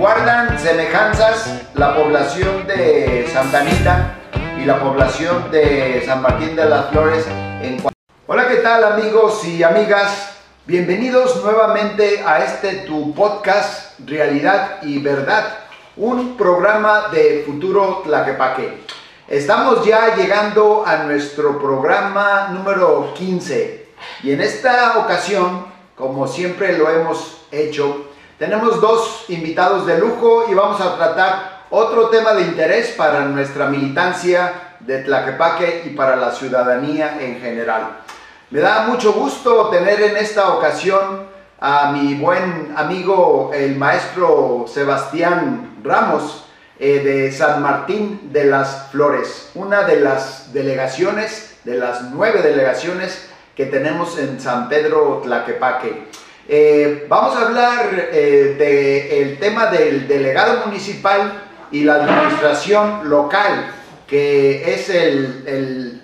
guardan semejanzas la población de Santa Anita y la población de San Martín de las Flores en Hola, ¿qué tal amigos y amigas? Bienvenidos nuevamente a este tu podcast Realidad y Verdad, un programa de Futuro Tlaquepaque. Estamos ya llegando a nuestro programa número 15 y en esta ocasión, como siempre lo hemos hecho, tenemos dos invitados de lujo y vamos a tratar otro tema de interés para nuestra militancia de Tlaquepaque y para la ciudadanía en general. Me da mucho gusto tener en esta ocasión a mi buen amigo el maestro Sebastián Ramos eh, de San Martín de las Flores, una de las delegaciones, de las nueve delegaciones que tenemos en San Pedro Tlaquepaque. Eh, vamos a hablar eh, del tema del delegado municipal y la administración local, que es el,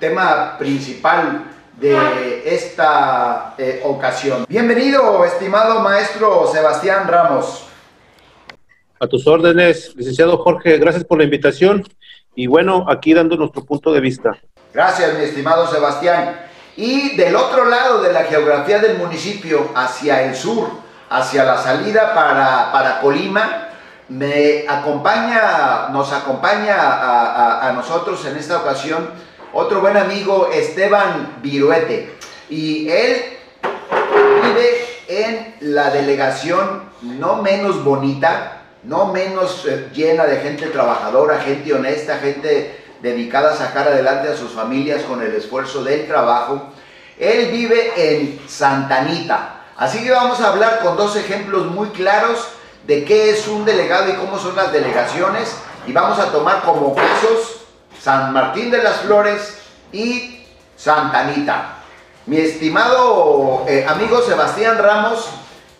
tema principal de esta eh, ocasión. Bienvenido, estimado maestro Sebastián Ramos. A tus órdenes, licenciado Jorge, gracias por la invitación y bueno, aquí dando nuestro punto de vista. Gracias, mi estimado Sebastián. Y del otro lado de la geografía del municipio, hacia el sur, hacia la salida para, Colima, me acompaña, nos acompaña a, nosotros en esta ocasión otro buen amigo Esteban Viruete. Y él vive en la delegación no menos bonita, no menos eh, llena de gente trabajadora, gente honesta, gente dedicada a sacar adelante a sus familias con el esfuerzo del trabajo. Él vive en Santanita. Así que vamos a hablar con dos ejemplos muy claros de qué es un delegado y cómo son las delegaciones. Y vamos a tomar como casos San Martín de las Flores y Santanita. Mi estimado eh, amigo Sebastián Ramos,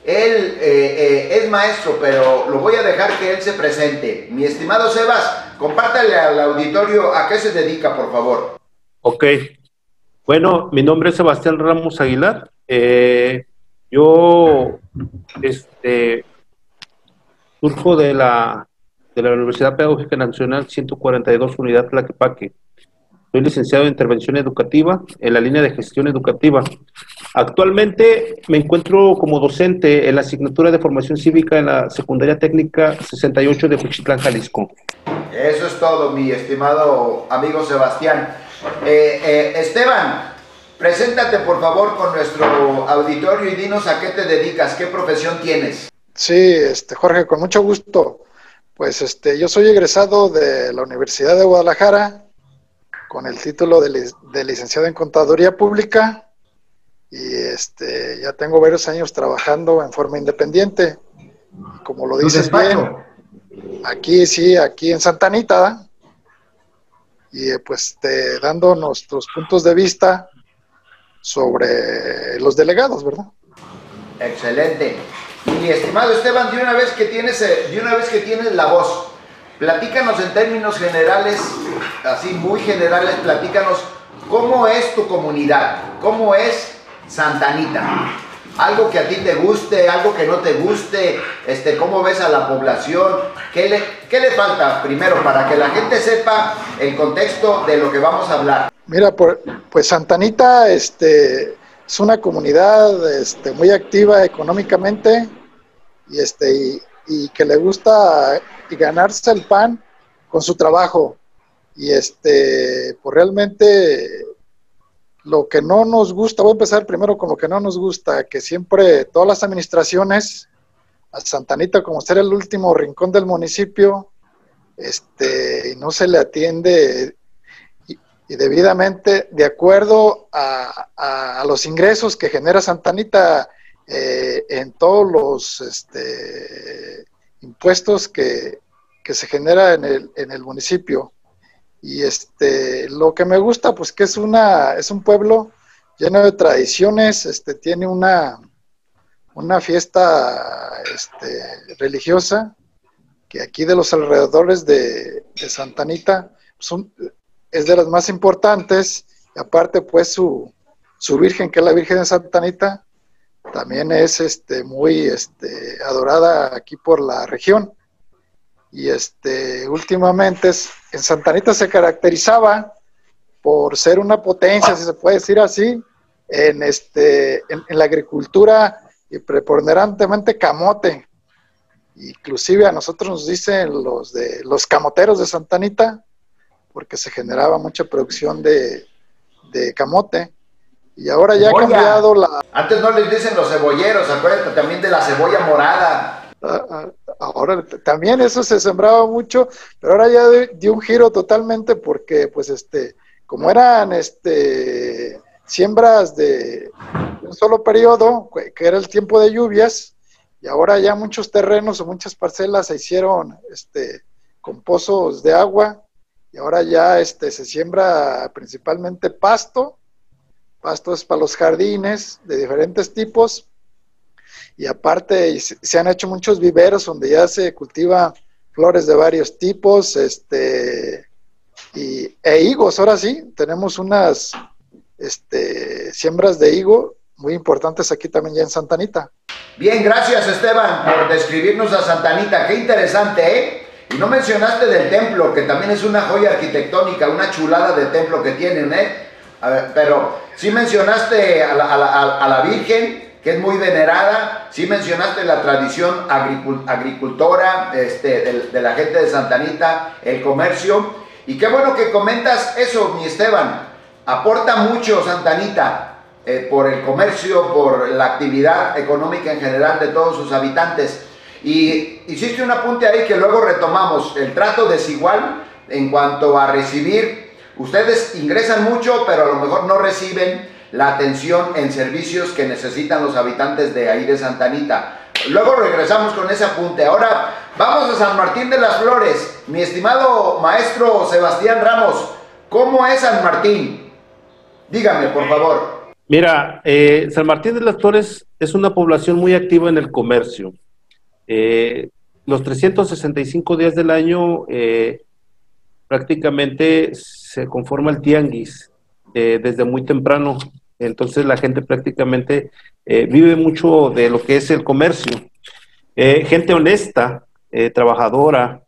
él eh, eh, es maestro, pero lo voy a dejar que él se presente. Mi estimado Sebas, compártale al auditorio a qué se dedica, por favor. Ok. Bueno, mi nombre es Sebastián Ramos Aguilar. Eh, yo este, surjo de la, de la Universidad Pedagógica Nacional 142 Unidad Tlaquepaque. Soy licenciado en Intervención Educativa en la línea de Gestión Educativa. Actualmente me encuentro como docente en la asignatura de Formación Cívica en la Secundaria Técnica 68 de Puchitlán, Jalisco. Eso es todo, mi estimado amigo Sebastián. Eh, eh, Esteban, preséntate por favor con nuestro auditorio y dinos a qué te dedicas, qué profesión tienes. Sí, este, Jorge, con mucho gusto. Pues este, yo soy egresado de la Universidad de Guadalajara con el título de, licenciado en Contaduría Pública y este, ya tengo varios años trabajando en forma independiente. Como lo dices bien, aquí sí, aquí en Santa Anita, y pues dando nuestros puntos de vista sobre los delegados, ¿verdad? Excelente. Y estimado Esteban, de una vez que tienes, eh, de una vez que tienes la voz, Platícanos en términos generales, así muy generales, platícanos cómo es tu comunidad, cómo es Santanita. Algo que a ti te guste, algo que no te guste, este, cómo ves a la población, qué le, qué le falta primero para que la gente sepa el contexto de lo que vamos a hablar. Mira, pues Santanita este, es una comunidad este, muy activa económicamente y, este, y, que le gusta ganarse el pan con su trabajo. Y este, pues realmente lo que no nos gusta, voy a empezar primero con lo que no nos gusta, que siempre todas las administraciones, a Santanita como ser el último rincón del municipio, este, no se le atiende y, debidamente de acuerdo a, los ingresos que genera Santanita eh, en todos los este, impuestos que, se genera en el, en el municipio. Y este, lo que me gusta, pues que es una, es un pueblo lleno de tradiciones, este, tiene una, una fiesta este, religiosa, que aquí de los alrededores de, de Santa Anita son, es de las más importantes, y aparte pues su, su Virgen, que es la Virgen de Santa Anita, también es este, muy este, adorada aquí por la región. Y este, últimamente en Santa Anita se caracterizaba por ser una potencia, si se puede decir así, en, este, en, la agricultura y preponderantemente camote. Inclusive a nosotros nos dicen los de los camoteros de Santa Anita, porque se generaba mucha producción de, de camote. Y ahora ya ha cambiado la... Antes no les dicen los cebolleros, acuérdate también de la cebolla morada. Ah, ah, ahora también eso se sembraba mucho, pero ahora ya dio un giro totalmente porque pues este, como eran este siembras de un solo periodo, que era el tiempo de lluvias, y ahora ya muchos terrenos o muchas parcelas se hicieron este, con pozos de agua, y ahora ya este, se siembra principalmente pasto, pasto es para los jardines de diferentes tipos, y aparte se han hecho muchos viveros donde ya se cultiva flores de varios tipos, este, y, e higos, ahora sí, tenemos unas este, siembras de higo muy importantes aquí también ya en Santanita. Bien, gracias Esteban por describirnos a Santanita, qué interesante, ¿eh? Y no mencionaste del templo, que también es una joya arquitectónica, una chulada de templo que tienen, ¿eh? pero sí mencionaste a la, Virgen, que es muy venerada, sí mencionaste la tradición agricultora este, de, la gente de Santanita, el comercio, y qué bueno que comentas eso, mi Esteban, aporta mucho Santanita eh, por el comercio, por la actividad económica en general de todos sus habitantes. Y hiciste un apunte ahí que luego retomamos, el trato desigual en cuanto a recibir. Ustedes ingresan mucho, pero a lo mejor no reciben la atención en servicios que necesitan los habitantes de ahí de Santanita. Luego regresamos con ese apunte. Ahora vamos a San Martín de las Flores. Mi estimado maestro Sebastián Ramos, ¿cómo es San Martín? Dígame, por favor. Mira, eh, San Martín de las Flores es una población muy activa en el comercio. Eh, los 365 días del año eh, prácticamente se conforma el tianguis desde muy temprano. Entonces la gente prácticamente vive mucho de lo que es el comercio. gente honesta, trabajadora,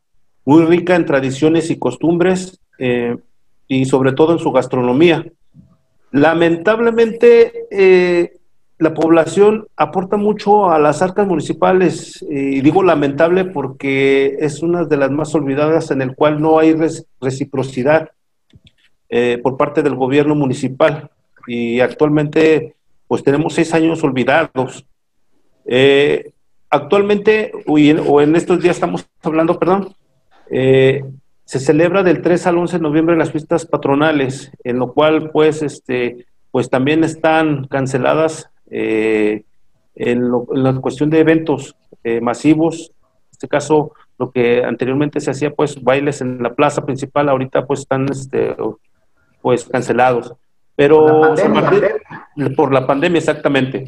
muy rica en tradiciones y costumbres y sobre todo en su gastronomía. Lamentablemente, eh, la población aporta mucho a las arcas municipales, y digo lamentable porque es una de las más olvidadas en el cual no hay reciprocidad eh, por parte del gobierno municipal y actualmente pues tenemos seis años olvidados. Eh, actualmente, o en estos días estamos hablando, perdón, se celebra del 3 al 11 de noviembre las fiestas patronales, en lo cual pues este pues también están canceladas eh, en, la cuestión de eventos eh, masivos, en este caso lo que anteriormente se hacía pues bailes en la plaza principal, ahorita pues están este, pues cancelados. Pero por la pandemia, exactamente.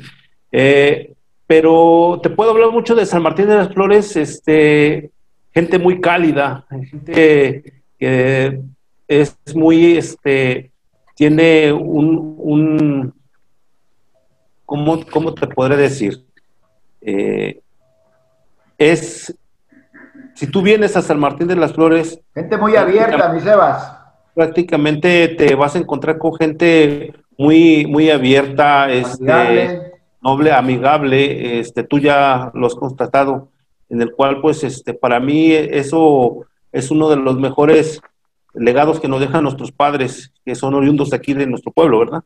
Eh, pero te puedo hablar mucho de San Martín de las Flores, este, gente muy cálida, gente que es muy, este, tiene un, un ¿cómo, ¿cómo, te podré decir? Eh, es, si tú vienes a San Martín de las Flores... Gente muy abierta, mi Sebas. Prácticamente te vas a encontrar con gente muy, muy abierta, este, noble, amigable, este, tú ya lo has constatado en el cual pues este, para mí eso es uno de los mejores legados que nos dejan nuestros padres, que son oriundos aquí de nuestro pueblo, ¿verdad?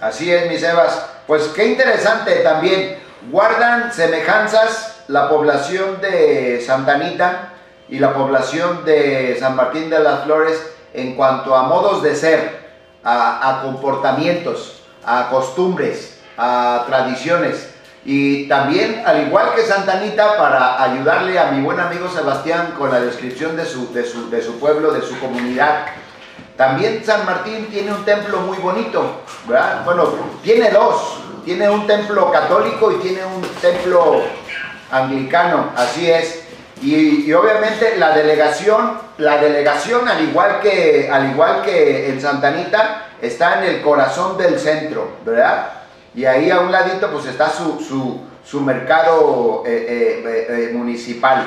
Así es, mis Evas. Pues qué interesante también. Guardan semejanzas la población de Santa Anita y la población de San Martín de las Flores en cuanto a modos de ser, a, comportamientos, a costumbres, a tradiciones. Y también, al igual que Santa Anita, para ayudarle a mi buen amigo Sebastián con la descripción de su, de su, de su pueblo, de su comunidad, también San Martín tiene un templo muy bonito, ¿verdad? Bueno, tiene dos, tiene un templo católico y tiene un templo anglicano, así es. Y, obviamente la delegación, la delegación al igual que al igual que en Santa Anita está en el corazón del centro, ¿verdad? y ahí a un ladito pues está su, su, mercado eh, municipal.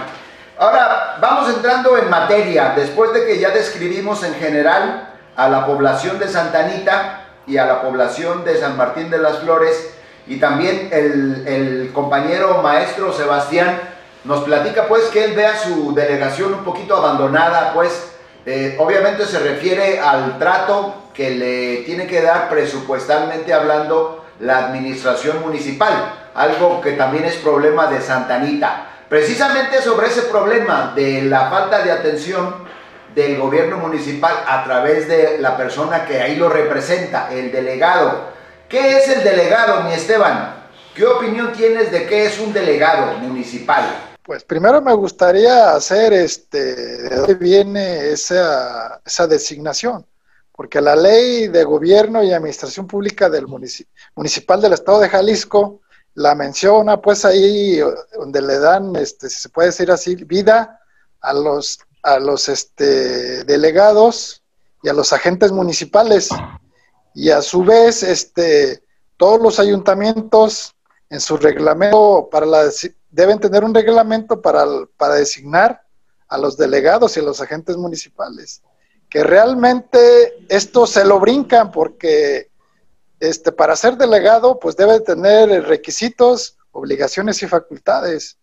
Ahora, vamos entrando en materia, después de que ya describimos en general a la población de Santa Anita y a la población de San Martín de las Flores, y también el, compañero maestro Sebastián nos platica pues que él vea su delegación un poquito abandonada, pues eh, obviamente se refiere al trato que le tiene que dar presupuestalmente hablando la administración municipal, algo que también es problema de Santa Anita. Precisamente sobre ese problema de la falta de atención del gobierno municipal a través de la persona que ahí lo representa, el delegado. ¿Qué es el delegado, mi Esteban? ¿Qué opinión tienes de qué es un delegado municipal? Pues primero me gustaría hacer este, de dónde viene esa, esa designación, porque la ley de gobierno y administración pública del municipal del estado de Jalisco la menciona pues ahí donde le dan, este, si se puede decir así, vida a los, a los este, delegados y a los agentes municipales. Y a su vez, este, todos los ayuntamientos en su reglamento para la, deben tener un reglamento para, para designar a los delegados y a los agentes municipales. Que realmente esto se lo brincan porque este, para ser delegado, pues debe tener requisitos, obligaciones y facultades.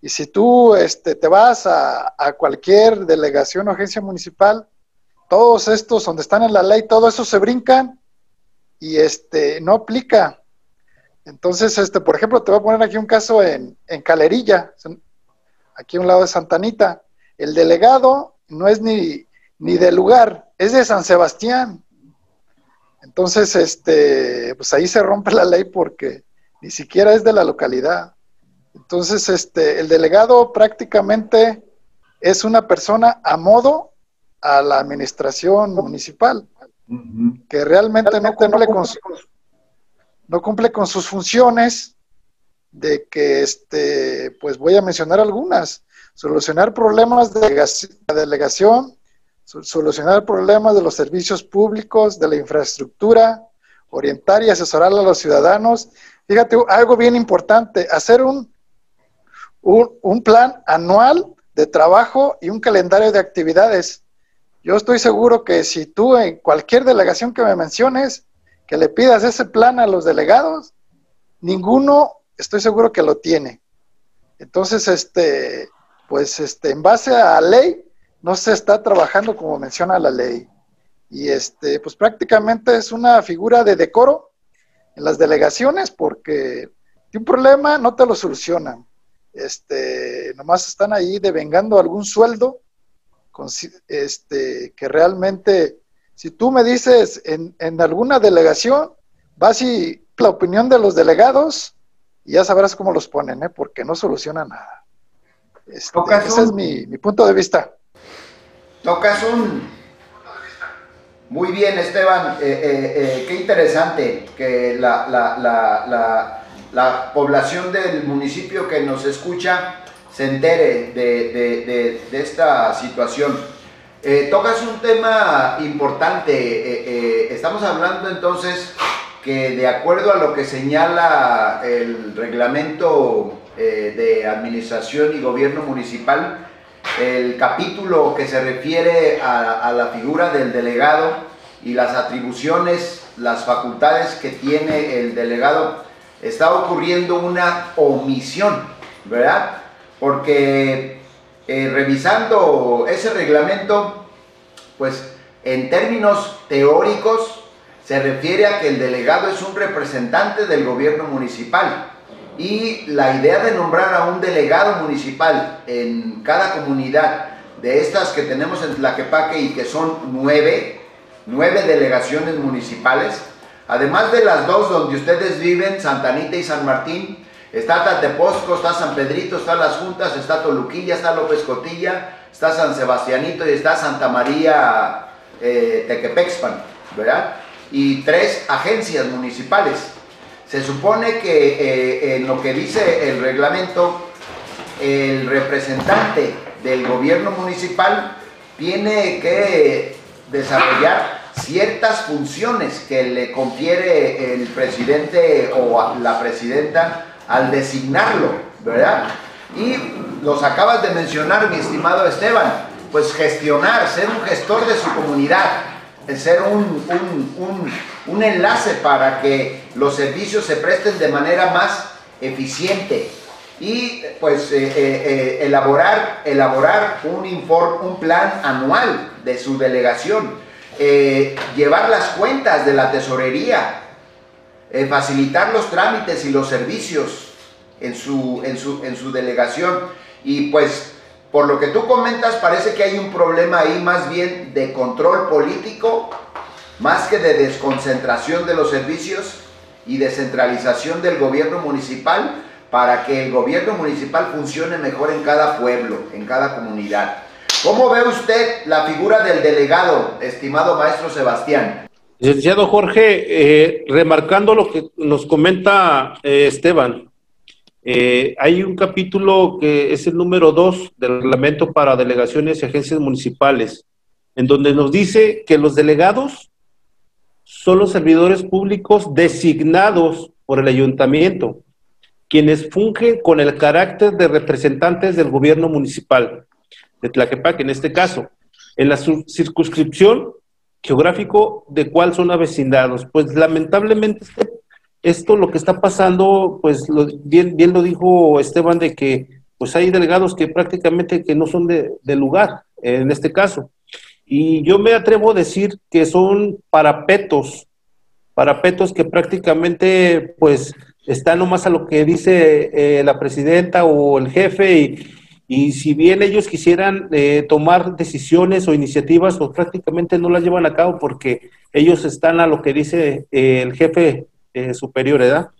Y si tú este, te vas a, cualquier delegación o agencia municipal, todos estos donde están en la ley, todo eso se brincan y este, no aplica. Entonces, este, por ejemplo, te voy a poner aquí un caso en, en Calerilla, aquí a un lado de Santanita. El delegado no es ni, ni del lugar, es de San Sebastián. Entonces, este, pues ahí se rompe la ley porque ni siquiera es de la localidad. Entonces, este, el delegado prácticamente es una persona a modo a la administración municipal, que realmente no cumple, con no cumple con sus funciones de que, este, pues voy a mencionar algunas, solucionar problemas de la delegación, solucionar problemas de los servicios públicos, de la infraestructura, orientar y asesorar a los ciudadanos. Fíjate, algo bien importante, hacer un, un, plan anual de trabajo y un calendario de actividades. Yo estoy seguro que si tú en cualquier delegación que me menciones, le pidas ese plan a los delegados, ninguno estoy seguro que lo tiene. Entonces, este, pues este, en base a ley, no se está trabajando como menciona la ley. Y este, pues prácticamente es una figura de decoro en las delegaciones porque un problema no te lo solucionan. Este, nomás están ahí devengando algún sueldo con, este, que realmente, si tú me dices en, en alguna delegación, vas y la opinión de los delegados y ya sabrás cómo los ponen, ¿eh? porque no soluciona nada. Este, ese es mi, mi punto de vista. Tocas un... Muy bien, Esteban. Eh, eh, eh, qué interesante que la, la, población del municipio que nos escucha se entere de, esta situación. Tocas un tema importante. estamos hablando entonces que de acuerdo a lo que señala el reglamento de administración y gobierno municipal, el capítulo que se refiere a, la figura del delegado y las atribuciones, las facultades que tiene el delegado, está ocurriendo una omisión, ¿verdad? Porque eh, revisando ese reglamento, pues en términos teóricos se refiere a que el delegado es un representante del gobierno municipal y la idea de nombrar a un delegado municipal en cada comunidad de estas que tenemos en Tlaquepaque y que son nueve, nueve delegaciones municipales, además de las dos donde ustedes viven, Santa Anita y San Martín, está Tateposco, está San Pedrito, está Las Juntas, está Toluquilla, está López Cotilla, está San Sebastianito y está Santa María eh, Tequepexpan, ¿verdad? Y tres agencias municipales. Se supone que eh, en lo que dice el reglamento, el representante del gobierno municipal tiene que desarrollar ciertas funciones que le confiere el presidente o la presidenta al designarlo, ¿verdad? Y los acabas de mencionar, mi estimado Esteban, pues gestionar, ser un gestor de su comunidad, ser un, un, enlace para que los servicios se presten de manera más eficiente y pues eh, eh, eh, elaborar, elaborar un, informe, un plan anual de su delegación, llevar las cuentas de la tesorería, facilitar los trámites y los servicios en su, en su, en su delegación y pues por lo que tú comentas, parece que hay un problema ahí más bien de control político, más que de desconcentración de los servicios y descentralización del gobierno municipal para que el gobierno municipal funcione mejor en cada pueblo, en cada comunidad. ¿Cómo ve usted la figura del delegado, estimado maestro Sebastián? Licenciado Jorge, eh, remarcando lo que nos comenta eh, Esteban, eh, hay un capítulo que es el número 2 del reglamento para delegaciones y agencias municipales, en donde nos dice que los delegados son los servidores públicos designados por el ayuntamiento, quienes fungen con el carácter de representantes del gobierno municipal de Tlaquepaque, en este caso, en la circunscripción geográfico de cuál son avecindados. Pues lamentablemente este esto lo que está pasando, pues bien, bien lo dijo Esteban, de que pues hay delegados que prácticamente que no son de, lugar, en este caso. Y yo me atrevo a decir que son parapetos, parapetos que prácticamente pues están nomás a lo que dice eh, la presidenta o el jefe y, y si bien ellos quisieran eh, tomar decisiones o iniciativas, pues prácticamente no las llevan a cabo porque ellos están a lo que dice eh, el jefe eh, superior, ¿verdad?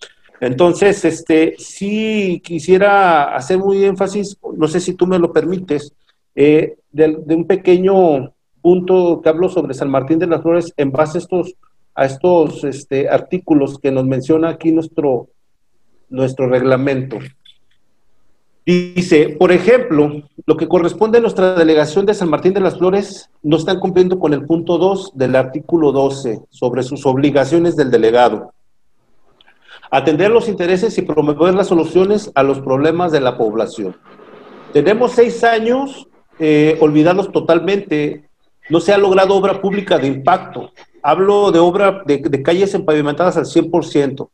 Entonces, este, sí quisiera hacer muy énfasis, no sé si tú me lo permites, eh, de, un pequeño punto que hablo sobre San Martín de las Flores en base a estos, a estos este, artículos que nos menciona aquí nuestro, nuestro reglamento. Dice, por ejemplo, lo que corresponde a nuestra delegación de San Martín de las Flores no están cumpliendo con el punto 2 del artículo 12 sobre sus obligaciones del delegado atender los intereses y promover las soluciones a los problemas de la población. Tenemos seis años eh, olvidados totalmente, no se ha logrado obra pública de impacto. Hablo de obra de, calles empavimentadas al 100%.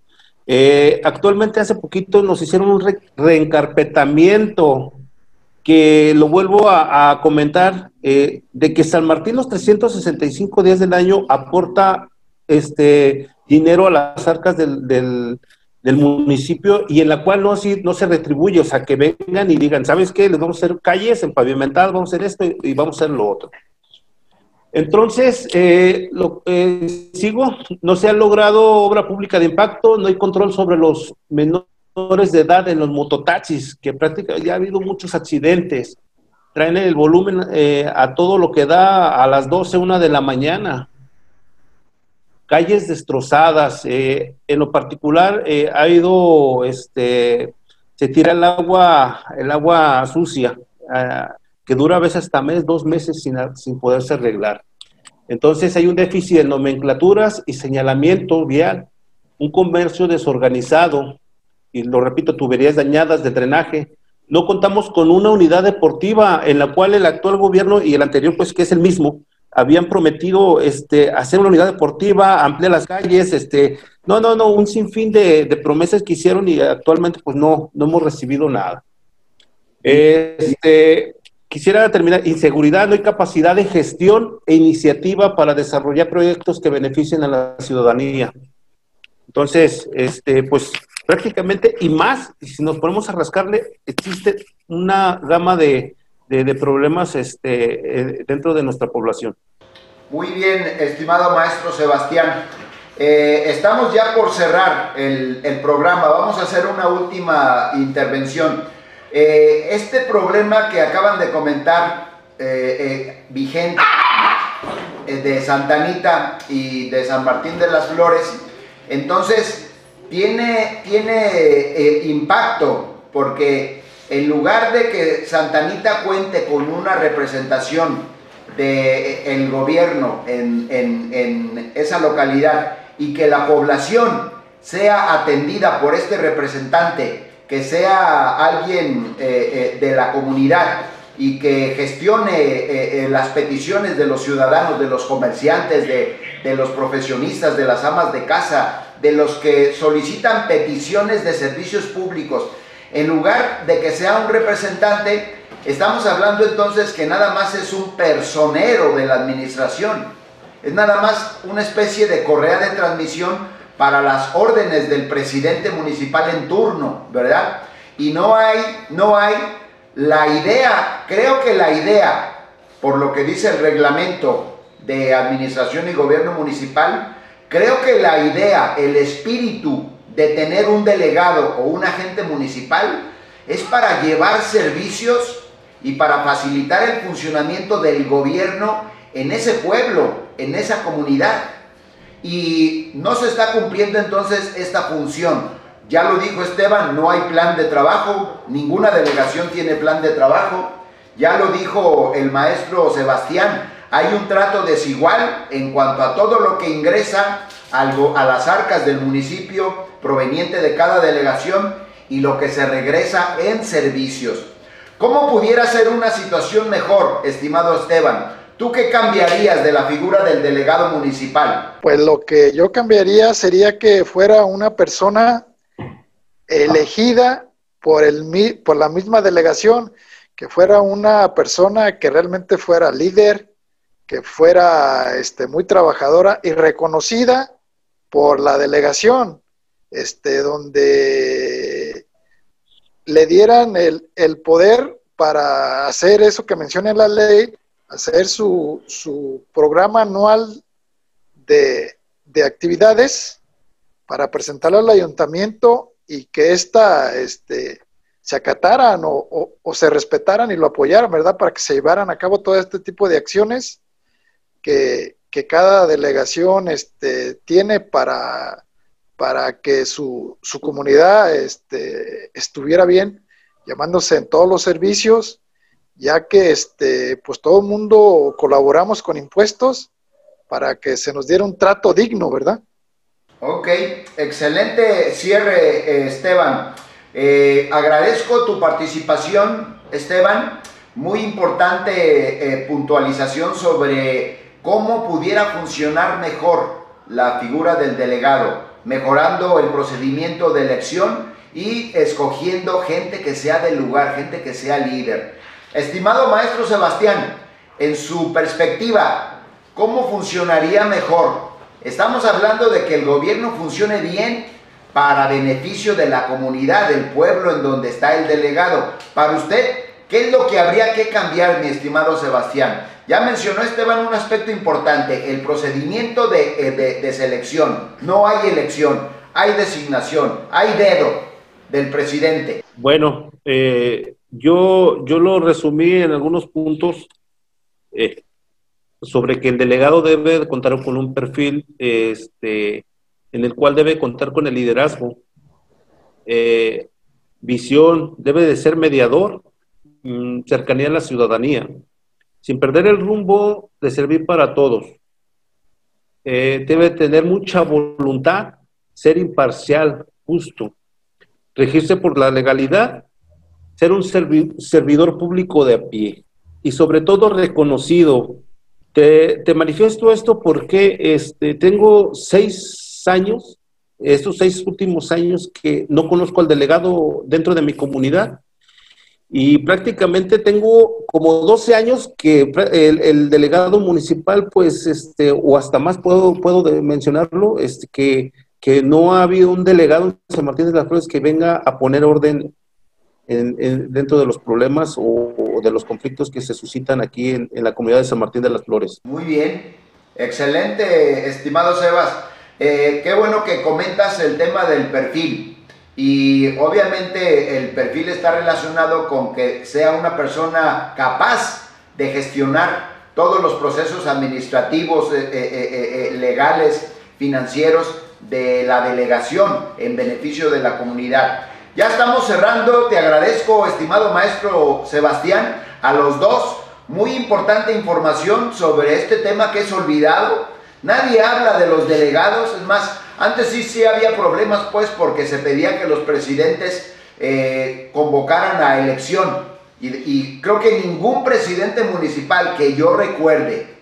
Eh, actualmente hace poquito nos hicieron un reencarpetamiento que lo vuelvo a, comentar, eh, de que San Martín los 365 días del año aporta este dinero a las arcas del, del, municipio y en la cual no, no se retribuye, o sea, que vengan y digan, ¿sabes qué? Les vamos a hacer calles en pavimentadas, vamos a hacer esto y, vamos a hacer lo otro. Entonces, eh, lo, eh, sigo, no se ha logrado obra pública de impacto, no hay control sobre los menores de edad en los mototaxis, que prácticamente ya ha habido muchos accidentes, traen el volumen eh, a todo lo que da a las 12, una de la mañana calles destrozadas. Eh, en lo particular, eh, ha ido, este, se tira el agua, el agua sucia, ah, que dura a veces hasta mes, dos meses sin, sin poderse arreglar. Entonces hay un déficit de nomenclaturas y señalamiento vial, un comercio desorganizado, y lo repito, tuberías dañadas de drenaje. No contamos con una unidad deportiva en la cual el actual gobierno y el anterior, pues que es el mismo, habían prometido este, hacer una unidad deportiva, ampliar las calles, este, no, no, no, un sinfín de, promesas que hicieron y actualmente pues no, no hemos recibido nada. Este, quisiera terminar, inseguridad, no hay capacidad de gestión e iniciativa para desarrollar proyectos que beneficien a la ciudadanía. Entonces, este, pues prácticamente, y más, si nos ponemos a rascarle, existe una gama de, de, problemas este, eh, dentro de nuestra población. Muy bien, estimado maestro Sebastián. Eh, estamos ya por cerrar el, programa. Vamos a hacer una última intervención. Eh, este problema que acaban de comentar, vigente, de Santa Anita y de San Martín de las Flores, entonces tiene, tiene impacto porque en lugar de que Santanita cuente con una representación del gobierno en, en esa localidad y que la población sea atendida por este representante, que sea alguien eh, eh, de la comunidad y que gestione eh, las peticiones de los ciudadanos, de los comerciantes, de, de los profesionistas, de las amas de casa, de los que solicitan peticiones de servicios públicos, en lugar de que sea un representante, estamos hablando entonces que nada más es un personero de la administración, es nada más una especie de correa de transmisión para las órdenes del presidente municipal en turno, ¿verdad? Y no hay, no hay la idea, creo que la idea, por lo que dice el reglamento de administración y gobierno municipal, creo que la idea, el espíritu de tener un delegado o un agente municipal es para llevar servicios y para facilitar el funcionamiento del gobierno en ese pueblo, en esa comunidad y no se está cumpliendo entonces esta función. Ya lo dijo Esteban, no hay plan de trabajo, ninguna delegación tiene plan de trabajo. Ya lo dijo el maestro Sebastián, hay un trato desigual en cuanto a todo lo que ingresa a las arcas del municipio proveniente de cada delegación y lo que se regresa en servicios. ¿Cómo pudiera ser una situación mejor, estimado Esteban? ¿Tú qué cambiarías de la figura del delegado municipal? Pues lo que yo cambiaría sería que fuera una persona elegida por, el, por la misma delegación, que fuera una persona que realmente fuera líder, que fuera este, muy trabajadora y reconocida por la delegación, este, donde le dieran el, el poder para hacer eso que menciona la ley, hacer su, su programa anual de, actividades para presentarlo al ayuntamiento y que ésta este, se acataran o, se respetaran y lo apoyaran, ¿verdad? Para que se llevaran a cabo todo este tipo de acciones que, cada delegación este, tiene para, para que su, su comunidad este, estuviera bien, llamándose en todos los servicios ya que este, pues todo el mundo colaboramos con impuestos para que se nos diera un trato digno, ¿verdad? Ok, excelente cierre, eh, Esteban. Eh, agradezco tu participación, Esteban. Muy importante eh, puntualización sobre cómo pudiera funcionar mejor la figura del delegado, mejorando el procedimiento de elección y escogiendo gente que sea del lugar, gente que sea líder. Estimado maestro Sebastián, en su perspectiva, ¿cómo funcionaría mejor? Estamos hablando de que el gobierno funcione bien para beneficio de la comunidad, del pueblo en donde está el delegado. Para usted, ¿qué es lo que habría que cambiar, mi estimado Sebastián? Ya mencionó Esteban un aspecto importante, el procedimiento de, eh, de selección. No hay elección, hay designación, hay dedo del presidente. Bueno, eh, yo, yo lo resumí en algunos puntos eh, sobre que el delegado debe contar con un perfil este, en el cual debe contar con el liderazgo, eh, visión, debe de ser mediador, mm, cercanía a la ciudadanía, sin perder el rumbo de servir para todos. Eh, debe tener mucha voluntad, ser imparcial, justo, regirse por la legalidad ser un servidor público de a pie y sobre todo reconocido. Te, manifiesto esto porque este, tengo seis años, estos seis últimos años que no conozco al delegado dentro de mi comunidad y prácticamente tengo como 12 años que el, delegado municipal, pues, este, o hasta más puedo, puedo mencionarlo, este, que, que no ha habido un delegado en San Martín de las Flores que venga a poner orden dentro de los problemas o, de los conflictos que se suscitan aquí en, la comunidad de San Martín de las Flores. Muy bien, excelente, estimado Sebas. Eh, qué bueno que comentas el tema del perfil. Y obviamente el perfil está relacionado con que sea una persona capaz de gestionar todos los procesos administrativos, eh, eh, legales, financieros de la delegación en beneficio de la comunidad. Ya estamos cerrando, te agradezco, estimado maestro Sebastián, a los dos. muy importante información sobre este tema que es olvidado. Nadie habla de los delegados, es más, antes sí, sí había problemas pues porque se pedía que los presidentes eh, convocaran a elección y, y creo que ningún presidente municipal que yo recuerde,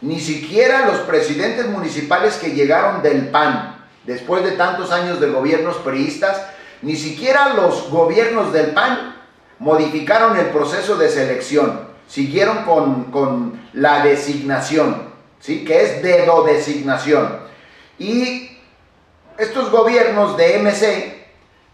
ni siquiera los presidentes municipales que llegaron del PAN, después de tantos años de gobiernos priistas, ni siquiera los gobiernos del PAN modificaron el proceso de selección, siguieron con, la designación, ¿sí? que es dedo designación. Y estos gobiernos de MC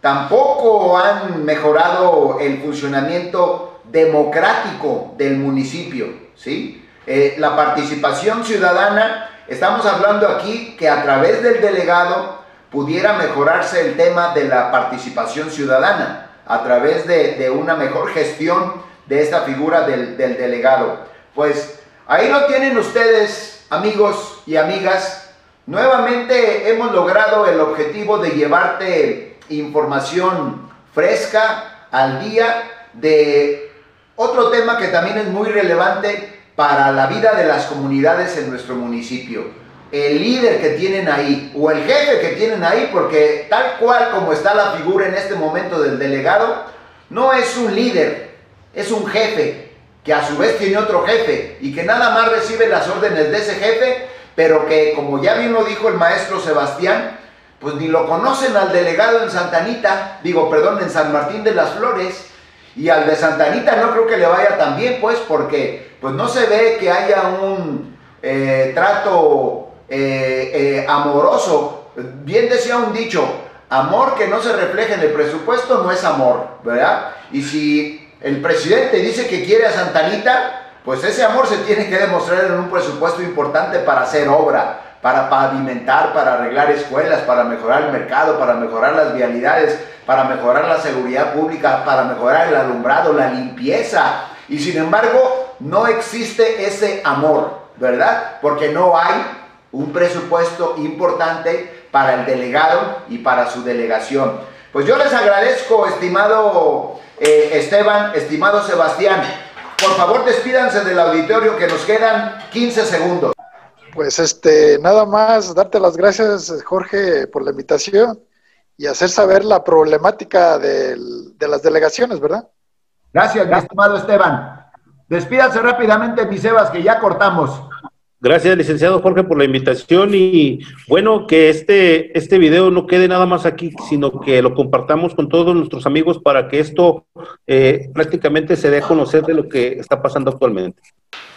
tampoco han mejorado el funcionamiento democrático del municipio. ¿sí? Eh, la participación ciudadana, estamos hablando aquí que a través del delegado pudiera mejorarse el tema de la participación ciudadana a través de, una mejor gestión de esta figura del, delegado. Pues ahí lo tienen ustedes, amigos y amigas. Nuevamente hemos logrado el objetivo de llevarte información fresca al día de otro tema que también es muy relevante para la vida de las comunidades en nuestro municipio el líder que tienen ahí o el jefe que tienen ahí, porque tal cual como está la figura en este momento del delegado, no es un líder, es un jefe que a su vez tiene otro jefe y que nada más recibe las órdenes de ese jefe, pero que como ya bien lo dijo el maestro Sebastián, pues ni lo conocen al delegado en Santanita, digo, perdón, en San Martín de las Flores, y al de Santanita no creo que le vaya tan bien, pues, porque pues no se ve que haya un eh, trato eh, eh, amoroso. Bien decía un dicho, amor que no se refleja en el presupuesto no es amor, ¿verdad? Y si el presidente dice que quiere a Santanita, pues ese amor se tiene que demostrar en un presupuesto importante para hacer obra, para pavimentar, para arreglar escuelas, para mejorar el mercado, para mejorar las vialidades, para mejorar la seguridad pública, para mejorar el alumbrado, la limpieza. Y sin embargo, no existe ese amor, ¿verdad? Porque no hay un presupuesto importante para el delegado y para su delegación. Pues yo les agradezco, estimado eh, Esteban, estimado Sebastián. Por favor, despídanse del auditorio que nos quedan 15 segundos. Pues este, nada más darte las gracias, Jorge, por la invitación y hacer saber la problemática de las delegaciones, ¿verdad? Gracias, mi estimado Esteban. Despídanse rápidamente, mi Sebas, que ya cortamos. Gracias, licenciado Jorge, por la invitación y bueno, que este, este video no quede nada más aquí, sino que lo compartamos con todos nuestros amigos para que esto eh, prácticamente se dé a conocer de lo que está pasando actualmente.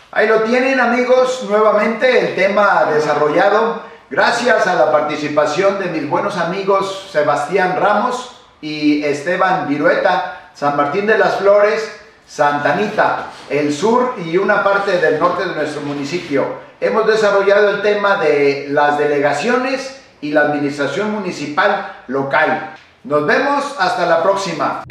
Ahí lo tienen amigos, nuevamente el tema desarrollado. Gracias a la participación de mis buenos amigos Sebastián Ramos y Esteban Virueta, San Martín de las Flores, Santa Anita, el sur y una parte del norte de nuestro municipio hemos desarrollado el tema de las delegaciones y la administración municipal local. Nos vemos hasta la próxima.